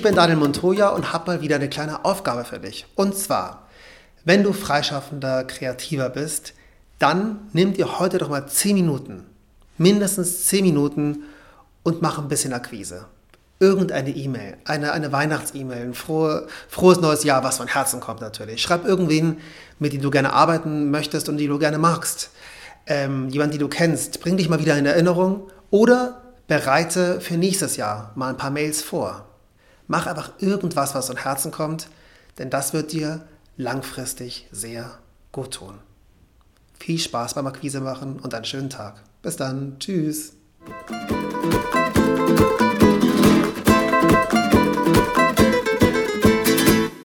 Ich bin Daniel Montoya und habe mal wieder eine kleine Aufgabe für dich. Und zwar, wenn du freischaffender Kreativer bist, dann nimm dir heute doch mal 10 Minuten, mindestens 10 Minuten und mach ein bisschen Akquise. Irgendeine E-Mail, eine, eine Weihnachts-E-Mail, ein frohe, frohes neues Jahr, was von Herzen kommt natürlich. Schreib irgendwen, mit dem du gerne arbeiten möchtest und die du gerne magst. Ähm, jemand, den du kennst, bring dich mal wieder in Erinnerung oder bereite für nächstes Jahr mal ein paar Mails vor. Mach einfach irgendwas, was von Herzen kommt, denn das wird dir langfristig sehr gut tun. Viel Spaß beim Akquise machen und einen schönen Tag. Bis dann. Tschüss.